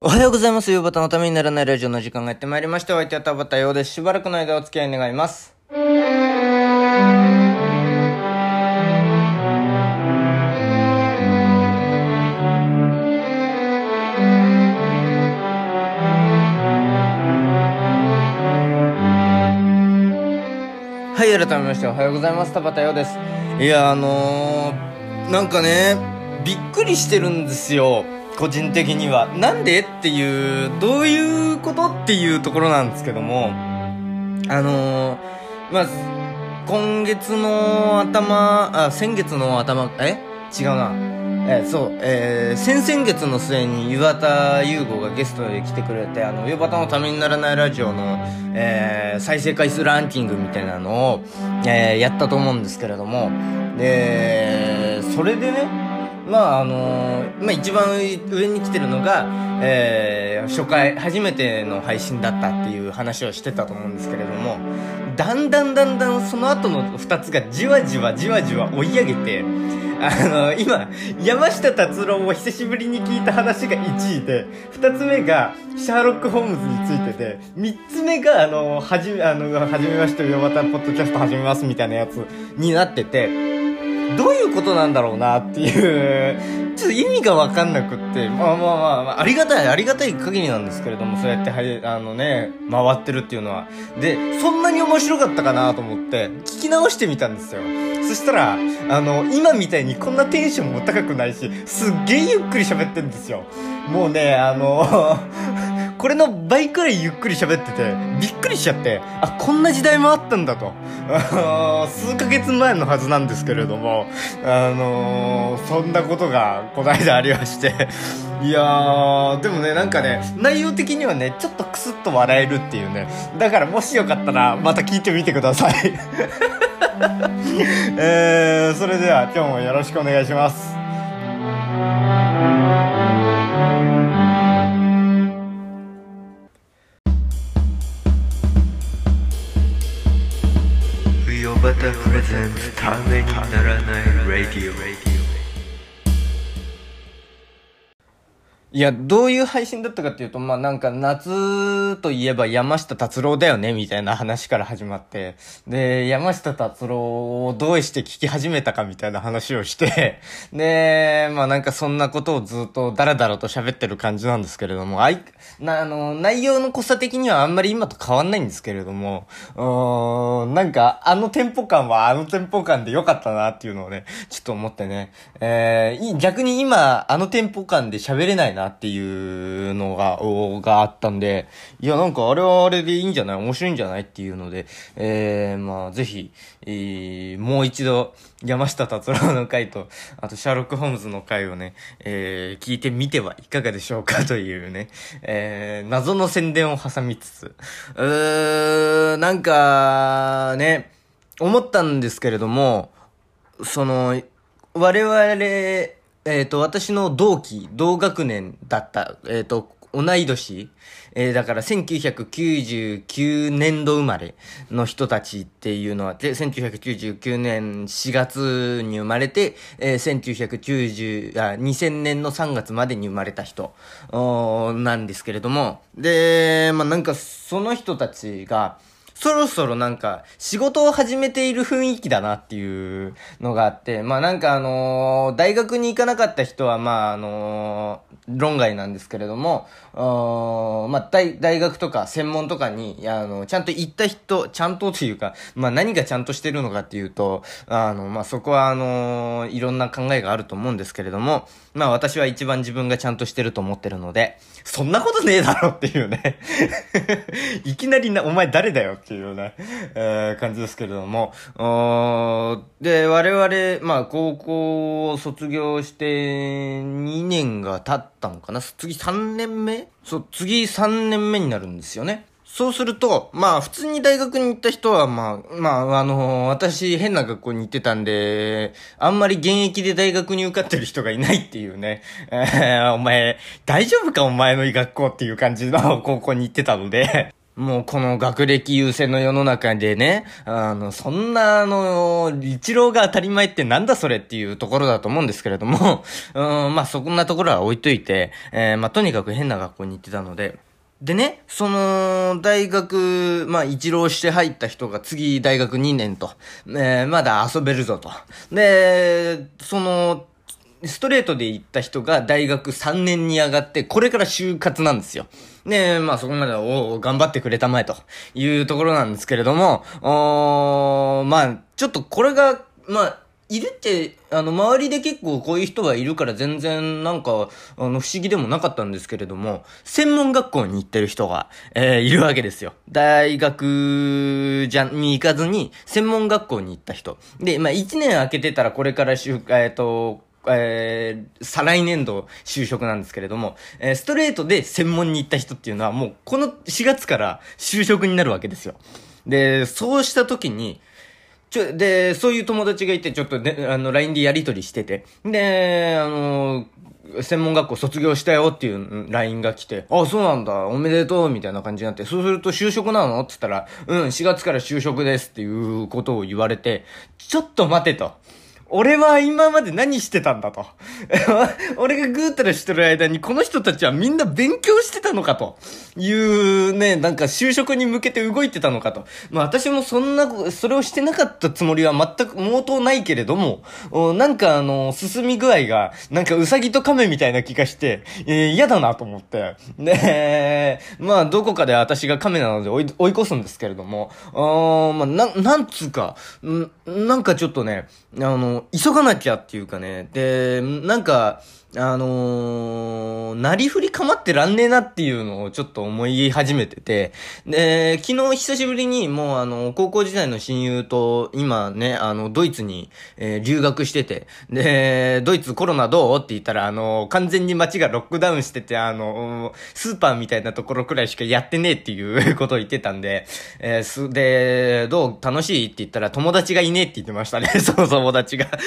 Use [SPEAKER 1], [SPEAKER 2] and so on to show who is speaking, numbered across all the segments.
[SPEAKER 1] おはようございます。夕方のためにならないラジオの時間がやってまいりました。お相手は田畑ようです。しばらくの間お付き合い願います。はい、改めましておはようございます。田畑ようです。いや、あのー、なんかね、びっくりしてるんですよ。個人的には。なんで？っていう、どういうことっていうところなんですけども、あのー、まあ、今月の頭、あ、先月の頭、え？違うな。えそう、えー先々月の末に岩田優吾がゲストで来てくれて、あの、夕方のためにならないラジオの、えー再生回数ランキングみたいなのを、えーやったと思うんですけれども、で、それでね、まああのまあ一番上に来てるのが、えー初回、初めての配信だったっていう話をしてたと思うんですけれども、だんだんだんだんその後の二つがじわじわじわじわ追い上げて、あの、今、山下達郎を久しぶりに聞いた話が1位で、2つ目が、シャーロック・ホームズについてて、3つ目が、あの、はじめ、あの、はじめまして、ヨバタポッドキャスト始めますみたいなやつになってて、どういうことなんだろうなっていう、ちょっと意味がわかんなくって、まあまあまあ、まあ、ありがたい、ありがたい限りなんですけれども、そうやって、はい、あのね、回ってるっていうのは。で、そんなに面白かったかなと思って、聞き直してみたんですよ。そしたら、あの、今みたいにこんなテンションも高くないし、すっげえゆっくり喋ってんですよ。もうね、あの、これの倍くらいゆっくり喋ってて、びっくりしちゃって、あ、こんな時代もあったんだと。数ヶ月前のはずなんですけれども、あのそんなことがこの間ありまして、いやー、でもね、なんかね、内容的にはね、ちょっとクスッと笑えるっていうね。だからもしよかったら、また聞いてみてください。えー、それでは今日もよろしくお願いします。
[SPEAKER 2] ヨバタプい
[SPEAKER 1] や、どういう配信だったかっていうと、まあなんか夏といえば山下達郎だよね、みたいな話から始まって、で、山下達郎をどうして聞き始めたかみたいな話をして、で、まあなんかそんなことをずっとダラダラと喋ってる感じなんですけれども、あい、な、あの、内容の濃さ的にはあんまり今と変わんないんですけれども、うん、なんかあのテンポ感はあのテンポ感で良かったなっていうのをね、ちょっと思ってね、えー逆に今あのテンポ感で喋れないなっていうのが、があったんで、いやなんかあれはあれでいいんじゃない？面白いんじゃない？っていうので、えー、まあぜひ、えー、もう一度山下達郎の回と、あとシャーロック・ホームズの回をね、えー、聞いてみてはいかがでしょうかというね、えー、謎の宣伝を挟みつつ、うーん、なんか、ね、思ったんですけれども、その、我々、えっ、と、私の同期、同学年だった、えっ、と、同い年、えーだから1999年度生まれの人たちっていうのは、で、1999年4月に生まれて、えー1990、あ、2000年の3月までに生まれた人、なんですけれども、で、まあ、なんかその人たちが、そろそろなんか、仕事を始めている雰囲気だなっていうのがあって、まあなんかあのー大学に行かなかった人は、まああのー論外なんですけれども、まあ大、大学とか専門とかに、あの、ちゃんと行った人、ちゃんとというか、まあ何がちゃんとしてるのかっていうと、あの、まあそこはあのーいろんな考えがあると思うんですけれども、まあ私は一番自分がちゃんとしてると思ってるので、そんなことねえだろっていうね。いきなりな、お前誰だよっていうような、えー感じですけれども。で、我々、まあ高校を卒業して2年が経ったのかな次3年目？そう、次3年目になるんですよね。そうすると、まあ普通に大学に行った人は、まあ、まあ、あの私変な学校に行ってたんで、あんまり現役で大学に受かってる人がいないっていうね。え ーお前、大丈夫かお前の学校っていう感じの 高校に行ってたので、もうこの学歴優先の世の中でね、あの、そんなあの、一郎が当たり前ってなんだそれっていうところだと思うんですけれども、うん、まあそんなところは置いといて、えー、まあとにかく変な学校に行ってたので、でね、その、大学、まあ、一浪して入った人が次大学2年と、えー、まだ遊べるぞと。で、その、ストレートで行った人が大学3年に上がって、これから就活なんですよ。で、まあそこまでお頑張ってくれたまえというところなんですけれども、おまあ、ちょっとこれが、まあ、いるって、あの、周りで結構こういう人がいるから全然なんか、あの、不思議でもなかったんですけれども、専門学校に行ってる人が、えー、いるわけですよ。大学じゃ、に行かずに、専門学校に行った人。で、まあ、1年空けてたらこれからしゅ、えっ、ー、と、えー、再来年度就職なんですけれども、えー、ストレートで専門に行った人っていうのはもうこの4月から就職になるわけですよ。で、そうした時に、ちょ、で、そういう友達がいて、ちょっとね、あの、LINE でやりとりしてて、で、あの、専門学校卒業したよっていう LINE が来て、あ、そうなんだ、おめでとう、みたいな感じになって、そうすると就職なの？って言ったら、うん、4月から就職ですっていうことを言われて、ちょっと待てと。俺は今まで何してたんだと。俺がぐーたらしてる間にこの人たちはみんな勉強してたのかというね、なんか就職に向けて動いてたのかと。まあ私もそんな、それをしてなかったつもりは全く毛頭ないけれども、なんかあの、進み具合が、なんかウサギと亀みたいな気がして、えー、嫌だなと思って。で、まあどこかで私が亀なので追い追い越すんですけれども、あまあな、なんつうか、んなんかちょっとね、あの、急がなきゃっていうかね、で、なんか、あのー、なりふり構ってらんねえなっていうのをちょっと思い始めてて、で、昨日久しぶりにもうあの、高校時代の親友と今ね、あの、ドイツに、えー、留学してて、で、ドイツコロナどう？って言ったら、あの、完全に街がロックダウンしてて、あの、スーパーみたいなところくらいしかやってねえっていう ことを言ってたんで、えー、す、で、どう？楽しい？って言ったら友達がいねえって言ってましたね、その友達が。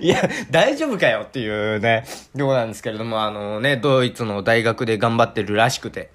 [SPEAKER 1] いや、大丈夫かよっていうね、ようなんですけれども、あのね、ドイツの大学で頑張ってるらしくて。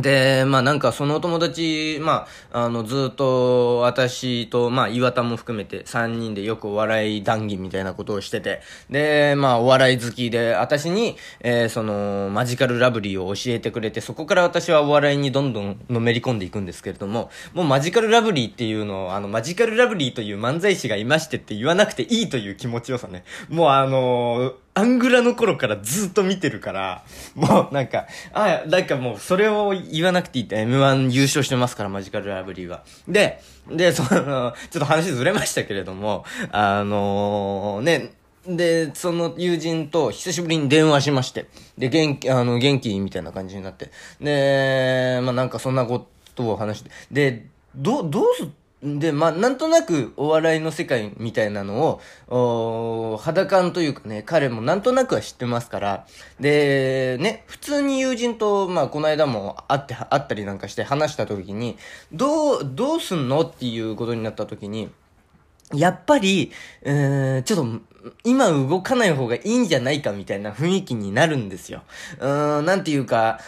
[SPEAKER 1] で、まあなんかその友達、まあ、あのずっと私と、まあ岩田も含めて3人でよくお笑い談義みたいなことをしてて、で、まあお笑い好きで、私に、えー、そのマジカルラブリーを教えてくれて、そこから私はお笑いにどんどんのめり込んでいくんですけれども、もうマジカルラブリーっていうのを、あのマジカルラブリーという漫才師がいましてって言わなくていいという気持ちよさね。もうあのーアングラの頃からずっと見てるから、もうなんか、あ、なんかもうそれを言わなくていいって M1 優勝してますから、マジカルラブリーは。で、で、その、ちょっと話ずれましたけれども、あのー、ね、で、その友人と久しぶりに電話しまして、で、元気、あの、元気みたいな感じになって、で、まあなんかそんなことを話して、で、ど、どうす、で、まあ、なんとなくお笑いの世界みたいなのを、お肌感というかね、彼もなんとなくは知ってますから、で、ね、普通に友人と、まあ、この間も会って、会ったりなんかして話した時に、どう、どうすんのっていうことになった時に、やっぱり、えー、ちょっと、今動かない方がいいんじゃないかみたいな雰囲気になるんですよ。うーん、なんていうか、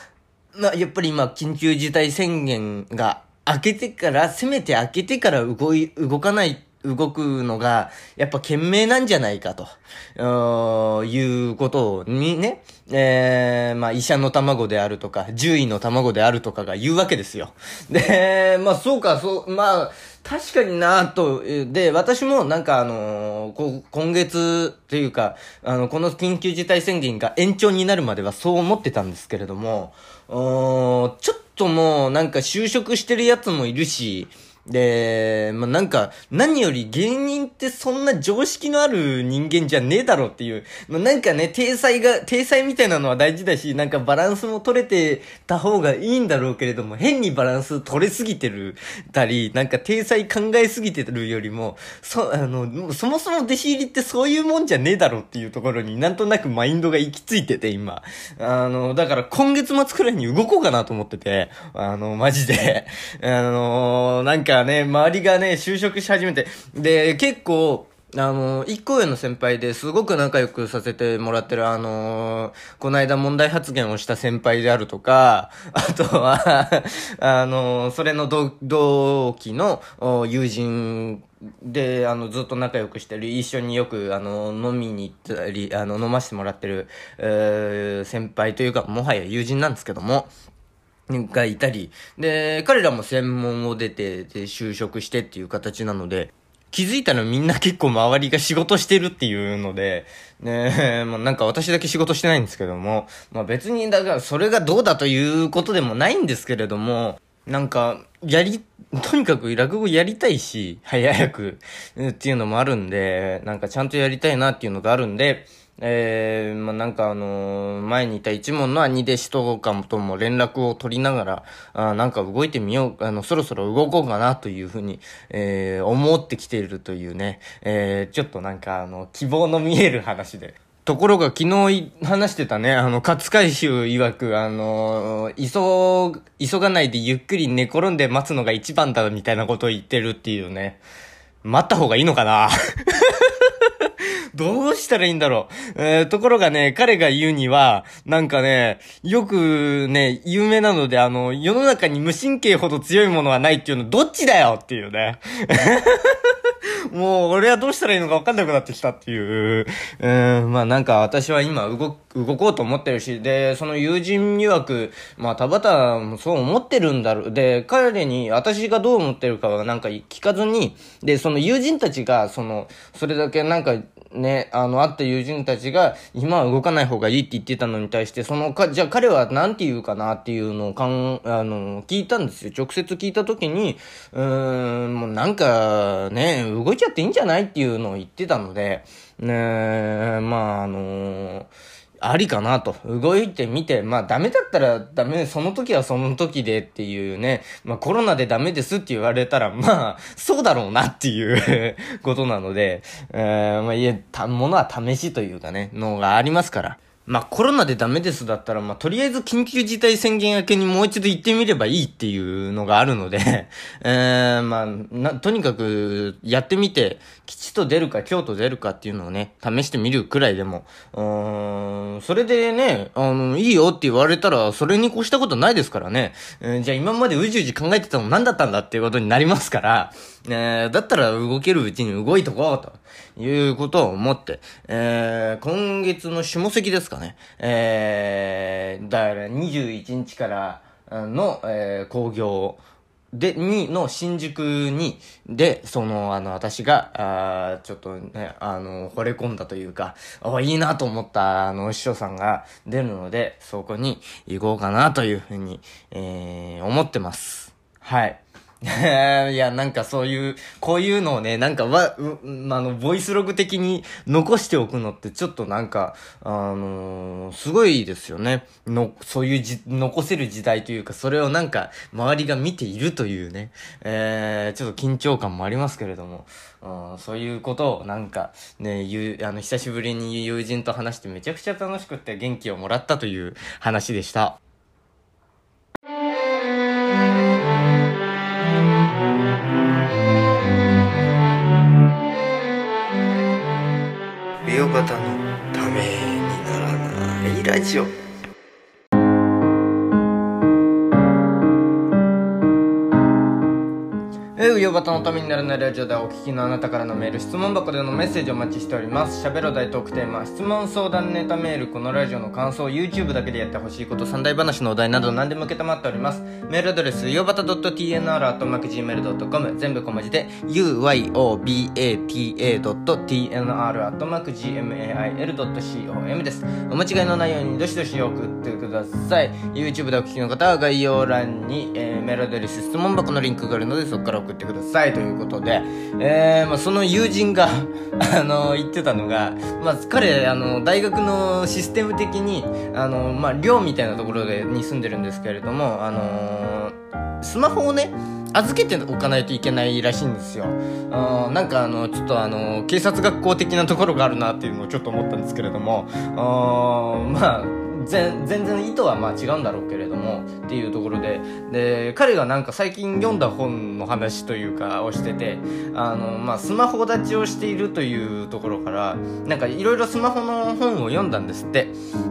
[SPEAKER 1] まあ、やっぱり今、緊急事態宣言が開けてから、せめて開けてから動い、動かない、動くのが、やっぱ賢明なんじゃないかと、いうことにね、えー、まあ医者の卵であるとか、獣医の卵であるとかが言うわけですよ。で、まあそうか、そう、まあ、確かになぁと、で、私もなんかあのー、今月というか、あの、この緊急事態宣言が延長になるまではそう思ってたんですけれども、ちょっとともなんか就職してるやつもいるし、で、まあ、なんか、何より芸人ってそんな常識のある人間じゃねえだろっていう、まあ、なんかね、体裁が、体裁みたいなのは大事だし、なんかバランスも取れてた方がいいんだろうけれども、変にバランス取れすぎてる、たり、なんか体裁考えすぎてるよりも、そ、あの、そもそも弟子入りってそういうもんじゃねえだろっていうところになんとなくマインドが行き着いてて、今。あの、だから今月末くらいに動こうかなと思ってて、あの、マジで。あの、なんか、ね、周りがね、就職し始めて、で、結構、あの、一個上の先輩ですごく仲良くさせてもらってる、あの、この間問題発言をした先輩であるとか、あとは、あの、それの同期の友人で、あの、ずっと仲良くしてる、一緒によく、あの、飲みに行ったり、あの、飲ませてもらってる、えー先輩というか、もはや友人なんですけども、がいたり、で、彼らも専門を出て、で、就職してっていう形なので、気づいたらみんな結構周りが仕事してるっていうので、ねまあなんか私だけ仕事してないんですけども、まあ別に、だからそれがどうだということでもないんですけれども、なんか、やり、とにかく落語やりたいし、早く、っていうのもあるんで、なんかちゃんとやりたいなっていうのがあるんで、えー、まあ、なんかあのー前にいた一門の兄弟子とかもとも連絡を取りながら、あなんか動いてみよう、あの、そろそろ動こうかなというふうに、えー、思ってきているというね、えー、ちょっとなんかあの、希望の見える話で。ところが昨日話してたね、あの、勝海舟曰く、あの急、急がないでゆっくり寝転んで待つのが一番だみたいなことを言ってるっていうね。待った方がいいのかな？どうしたらいいんだろう。えーところがね、彼が言うには、なんかね、よくね、有名なので、あの、世の中に無神経ほど強いものはないっていうの、どっちだよっていうね。もう、俺はどうしたらいいのか分かんなくなってきたっていう。うん、まあなんか私は今動、動こうと思ってるし、で、その友人曰く、まあ田畑もそう思ってるんだろう。で、彼に私がどう思ってるかはなんか聞かずに、で、その友人たちが、その、それだけなんか、ね、あの、会った友人たちが、今は動かない方がいいって言ってたのに対して、そのか、じゃあ彼は何て言うかなっていうのをかん、あの、聞いたんですよ。直接聞いたときに、うーん、もうなんか、ね、動いちゃっていいんじゃないっていうのを言ってたので、ね、まあ、あのありかなと。動いてみて、まあダメだったらダメ、その時はその時でっていうね、まあコロナでダメですって言われたら、まあ、そうだろうなっていう ことなので、えー、まあいえ、た、ものは試しというかね、のがありますから。まあコロナでダメですだったら、まあとりあえず緊急事態宣言明けにもう一度行ってみればいいっていうのがあるので、えー、まあな、とにかくやってみて、吉と出るか京と出るかっていうのをね、試してみるくらいでも、うん、それでね、あの、いいよって言われたら、それに越したことないですからね。えーじゃあ今までうじうじ考えてたの何だったんだっていうことになりますから、えーだったら動けるうちに動いとこうということを思って、えー今月の下関ですかね。えー、だから21日からの、えー工業で、に、の新宿に、で、その、あの、私が、あちょっとね、あの、惚れ込んだというか、あ、いいなと思った、あの、師匠さんが出るので、そこに行こうかなというふうに、えー、思ってます。はい。いや、なんかそういう、こういうのをね、なんかわ、うあの、ボイスログ的に残しておくのってちょっとなんか、あのーすごいですよね。の、そういうじ、残せる時代というか、それをなんか、周りが見ているというね、えー、ちょっと緊張感もありますけれども、うんそういうことをなんか、ね、ゆあの、久しぶりに友人と話してめちゃくちゃ楽しくて元気をもらったという話でした。
[SPEAKER 2] 美容方のためにならないラジオ。
[SPEAKER 1] えー、うよばたのためにならないラジオではお聞きのあなたからのメール、質問箱でのメッセージをお待ちしております。喋ろう大トークテーマ、質問相談ネタメール、このラジオの感想、YouTube だけでやってほしいこと、三大話のお題など何でも受けたまっております。メールアドレス、うよばた .tnr.gmail.com 全部小文字で、uyobata.tnr.gmail.com です。お間違いのないようにどしどし送ってください。YouTube でお聞きの方は概要欄に、えーメールアドレス、質問箱のリンクがあるので、そこから送ってください。ということで、えー、まあ、その友人が、あの、言ってたのが、まあ、彼、あの、大学のシステム的に、あの、まあ、寮みたいなところで、に住んでるんですけれども、あのスマホをね、預けておかないといけないらしいんですよ。あなんかあの、ちょっとあの、警察学校的なところがあるなっていうのをちょっと思ったんですけれども、あまあ、全然意図はまあ違うんだろうけれどもっていうところで。で彼がなんか最近読んだ本の話というかをしててあの、まあ、スマホ立ちをしているというところからなんかいろいろスマホの本を読んだんですって。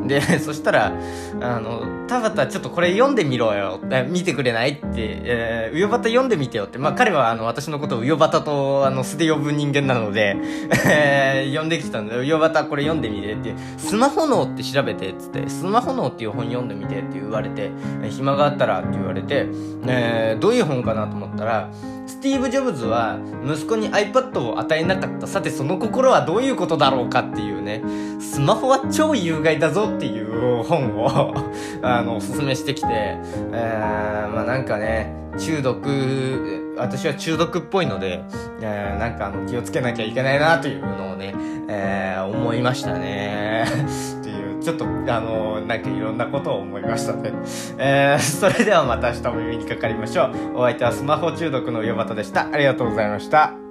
[SPEAKER 1] で そしたらあの「田畑ちょっとこれ読んでみろよ見てくれない?」って「えー、ウヨバタ読んでみてよ」って。まあ彼はあの私のことをウヨバタとあの素で呼ぶ人間なので、え、読んできたんで「ウヨバタこれ読んでみて」って。スマホ脳って調べてっつってマホ脳っていう本読んでみてって言われて暇があったらって言われて、えー、どういう本かなと思ったらスティーブ・ジョブズは息子に iPad を与えなかったさてその心はどういうことだろうかっていうねスマホは超有害だぞっていう本を あのおすすめしてきて、えー、まあなんかね中毒私は中毒っぽいので、えー、なんかあの気をつけなきゃいけないなというのをね、えー、思いましたね。ちょっと、あの、なんかいろんなことを思いましたね。えー、それではまた明日も耳にかかりましょう。お相手はスマホ中毒の岩端でした。ありがとうございました。